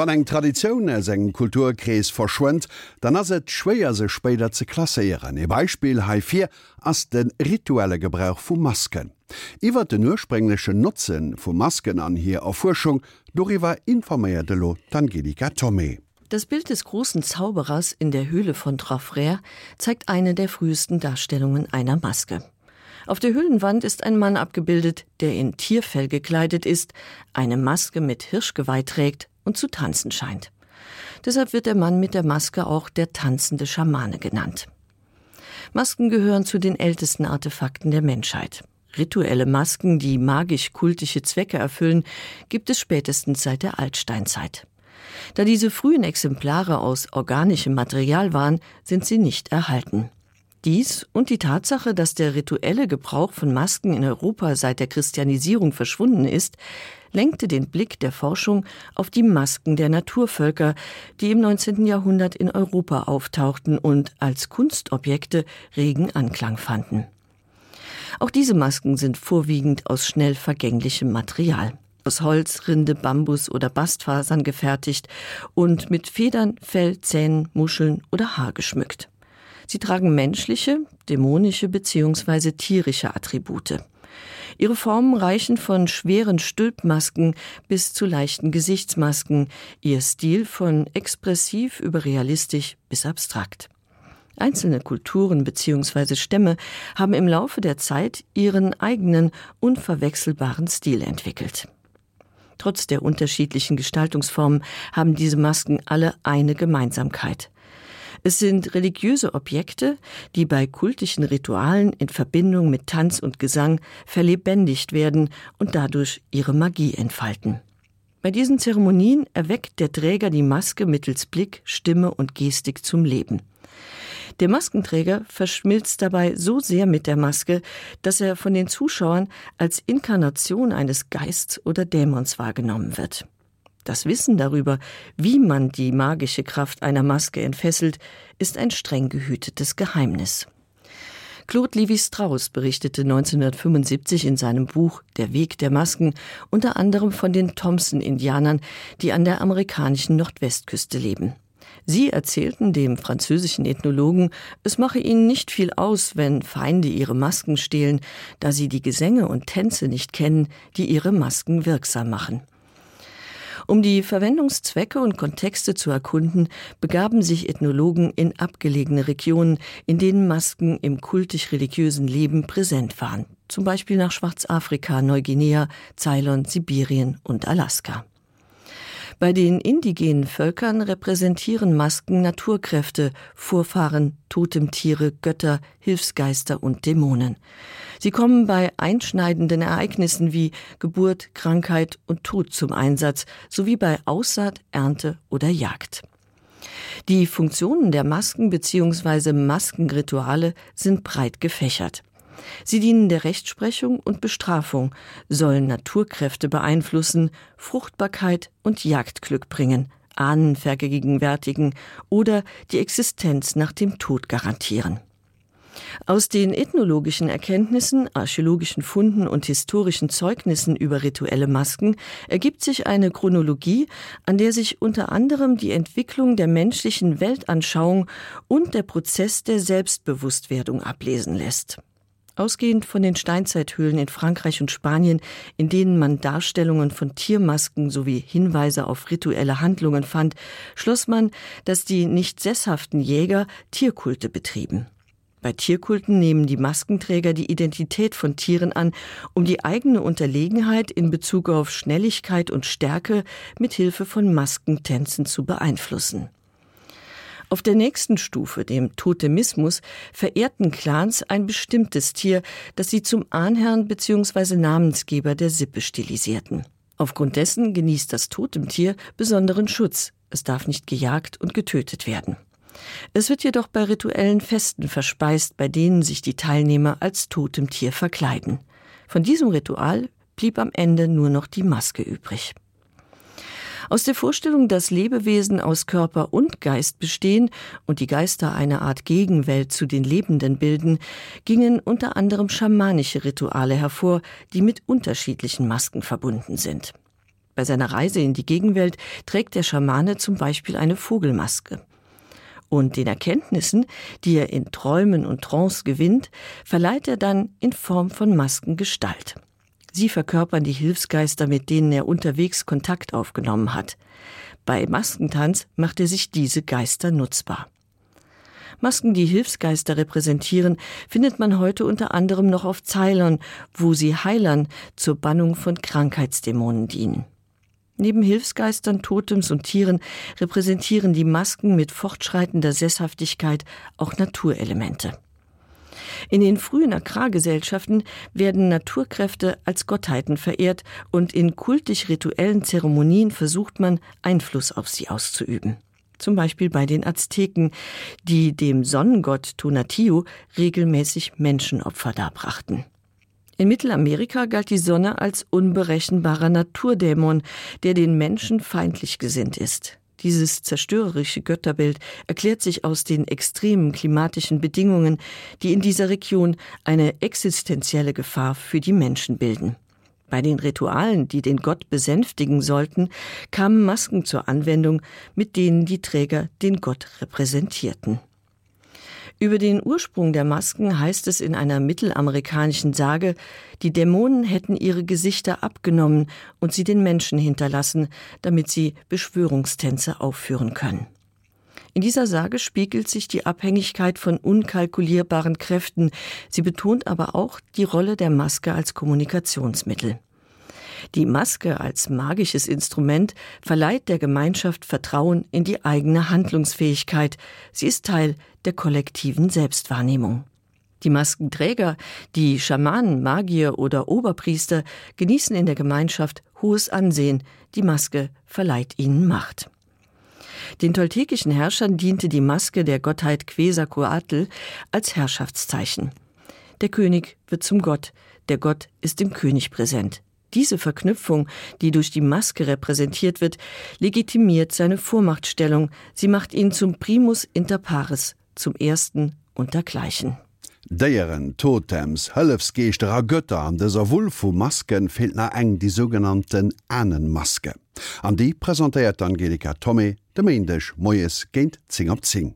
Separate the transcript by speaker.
Speaker 1: Wann eng Tradition er seg Kulturkrees verschwent, dann ass et schwéier se spéder ze klasseieren. E Beispiel H4 ass den rituelle Gebrauch vu Masken. Iwer den ursprenglesche Nutzen vu Masken an hier Erforschung, doriwer informéierte Lo Angelika Tomé.
Speaker 2: Das Bild des großen Zauberers in der Höhle von Trafrère zeigt eine der frühesten Darstellungen einer Maske. Auf der Höhlenwand ist ein Mann abgebildet, der in Tierfell gekleidet ist, eine Maske mit Hirschgeweih trägt und zu tanzen scheint. Deshalb wird der Mann mit der Maske auch der tanzende Schamane genannt. Masken gehören zu den ältesten Artefakten der Menschheit. Rituelle Masken, die magisch-kultische Zwecke erfüllen, gibt es spätestens seit der Altsteinzeit. Da diese frühen Exemplare aus organischem Material waren, sind sie nicht erhalten. Dies und die Tatsache, dass der rituelle Gebrauch von Masken in Europa seit der Christianisierung verschwunden ist, lenkte den Blick der Forschung auf die Masken der Naturvölker, die im 19. Jahrhundert in Europa auftauchten und als Kunstobjekte regen Anklang fanden. Auch diese Masken sind vorwiegend aus schnell vergänglichem Material aus Holz, Rinde, Bambus oder Bastfasern gefertigt und mit Federn, Fell, Zähnen, Muscheln oder Haar geschmückt. Sie tragen menschliche, dämonische bzw. tierische Attribute. Ihre Formen reichen von schweren Stülpmasken bis zu leichten Gesichtsmasken, ihr Stil von expressiv über realistisch bis abstrakt. Einzelne Kulturen bzw. Stämme haben im Laufe der Zeit ihren eigenen unverwechselbaren Stil entwickelt. Trotz der unterschiedlichen Gestaltungsformen haben diese Masken alle eine Gemeinsamkeit. Es sind religiöse Objekte, die bei kultischen Ritualen in Verbindung mit Tanz und Gesang verlebendigt werden und dadurch ihre Magie entfalten. Bei diesen Zeremonien erweckt der Träger die Maske mittels Blick, Stimme und Gestik zum Leben. Der Maskenträger verschmilzt dabei so sehr mit der Maske, dass er von den Zuschauern als Inkarnation eines Geists oder Dämons wahrgenommen wird. Das Wissen darüber, wie man die magische Kraft einer Maske entfesselt, ist ein streng gehütetes Geheimnis. Claude Levi Strauss berichtete 1975 in seinem Buch Der Weg der Masken unter anderem von den Thompson-Indianern, die an der amerikanischen Nordwestküste leben. Sie erzählten dem französischen Ethnologen, es mache ihnen nicht viel aus, wenn Feinde ihre Masken stehlen, da sie die Gesänge und Tänze nicht kennen, die ihre Masken wirksam machen. Um die Verwendungszwecke und Kontexte zu erkunden, begaben sich Ethnologen in abgelegene Regionen, in denen Masken im kultisch-religiösen Leben präsent waren, zum Beispiel nach Schwarzafrika, Neuguinea, Ceylon, Sibirien und Alaska. Bei den indigenen Völkern repräsentieren Masken Naturkräfte, Vorfahren, Totemtiere, Götter, Hilfsgeister und Dämonen. Sie kommen bei einschneidenden Ereignissen wie Geburt, Krankheit und Tod zum Einsatz, sowie bei Aussaat, Ernte oder Jagd. Die Funktionen der Masken bzw. Maskenrituale sind breit gefächert. Sie dienen der Rechtsprechung und Bestrafung, sollen Naturkräfte beeinflussen, Fruchtbarkeit und Jagdglück bringen, Ahnen vergegenwärtigen oder die Existenz nach dem Tod garantieren. Aus den ethnologischen Erkenntnissen, archäologischen Funden und historischen Zeugnissen über rituelle Masken ergibt sich eine Chronologie, an der sich unter anderem die Entwicklung der menschlichen Weltanschauung und der Prozess der Selbstbewusstwerdung ablesen lässt. Ausgehend von den Steinzeithöhlen in Frankreich und Spanien, in denen man Darstellungen von Tiermasken sowie Hinweise auf rituelle Handlungen fand, schloss man, dass die nicht sesshaften Jäger Tierkulte betrieben. Bei Tierkulten nehmen die Maskenträger die Identität von Tieren an, um die eigene Unterlegenheit in Bezug auf Schnelligkeit und Stärke mit Hilfe von Maskentänzen zu beeinflussen. Auf der nächsten Stufe, dem Totemismus, verehrten Clans ein bestimmtes Tier, das sie zum Ahnherrn bzw. Namensgeber der Sippe stilisierten. Aufgrund dessen genießt das Totemtier besonderen Schutz. Es darf nicht gejagt und getötet werden. Es wird jedoch bei rituellen Festen verspeist, bei denen sich die Teilnehmer als Totemtier verkleiden. Von diesem Ritual blieb am Ende nur noch die Maske übrig. Aus der Vorstellung, dass Lebewesen aus Körper und Geist bestehen und die Geister eine Art Gegenwelt zu den Lebenden bilden, gingen unter anderem schamanische Rituale hervor, die mit unterschiedlichen Masken verbunden sind. Bei seiner Reise in die Gegenwelt trägt der Schamane zum Beispiel eine Vogelmaske. Und den Erkenntnissen, die er in Träumen und Trance gewinnt, verleiht er dann in Form von Masken Gestalt. Sie verkörpern die Hilfsgeister, mit denen er unterwegs Kontakt aufgenommen hat. Bei Maskentanz macht er sich diese Geister nutzbar. Masken, die Hilfsgeister repräsentieren, findet man heute unter anderem noch auf Zeilern, wo sie Heilern zur Bannung von Krankheitsdämonen dienen. Neben Hilfsgeistern, Totems und Tieren repräsentieren die Masken mit fortschreitender Sesshaftigkeit auch Naturelemente. In den frühen Agrargesellschaften werden Naturkräfte als Gottheiten verehrt und in kultisch rituellen Zeremonien versucht man, Einfluss auf sie auszuüben zum Beispiel bei den Azteken, die dem Sonnengott Tonatio regelmäßig Menschenopfer darbrachten. In Mittelamerika galt die Sonne als unberechenbarer Naturdämon, der den Menschen feindlich gesinnt ist. Dieses zerstörerische Götterbild erklärt sich aus den extremen klimatischen Bedingungen, die in dieser Region eine existenzielle Gefahr für die Menschen bilden. Bei den Ritualen, die den Gott besänftigen sollten, kamen Masken zur Anwendung, mit denen die Träger den Gott repräsentierten. Über den Ursprung der Masken heißt es in einer mittelamerikanischen Sage, die Dämonen hätten ihre Gesichter abgenommen und sie den Menschen hinterlassen, damit sie Beschwörungstänze aufführen können. In dieser Sage spiegelt sich die Abhängigkeit von unkalkulierbaren Kräften, sie betont aber auch die Rolle der Maske als Kommunikationsmittel. Die Maske als magisches Instrument verleiht der Gemeinschaft Vertrauen in die eigene Handlungsfähigkeit. Sie ist Teil der kollektiven Selbstwahrnehmung. Die Maskenträger, die Schamanen, Magier oder Oberpriester genießen in der Gemeinschaft hohes Ansehen. Die Maske verleiht ihnen Macht. Den toltekischen Herrschern diente die Maske der Gottheit Quesacoatl als Herrschaftszeichen. Der König wird zum Gott, der Gott ist dem König präsent. Diese Verknüpfung, die durch die Maske repräsentiert wird, legitimiert seine Vormachtstellung, sie macht ihn zum Primus inter pares, zum ersten untergleichen.
Speaker 1: Déieren Totems hëllefsgeichterer Götter an deser Wuul vu Masken fehlt na eng die sogenannten Annenmaske. An die präsentiert Angelika Tommy de Mindech Moes géint zing op zing.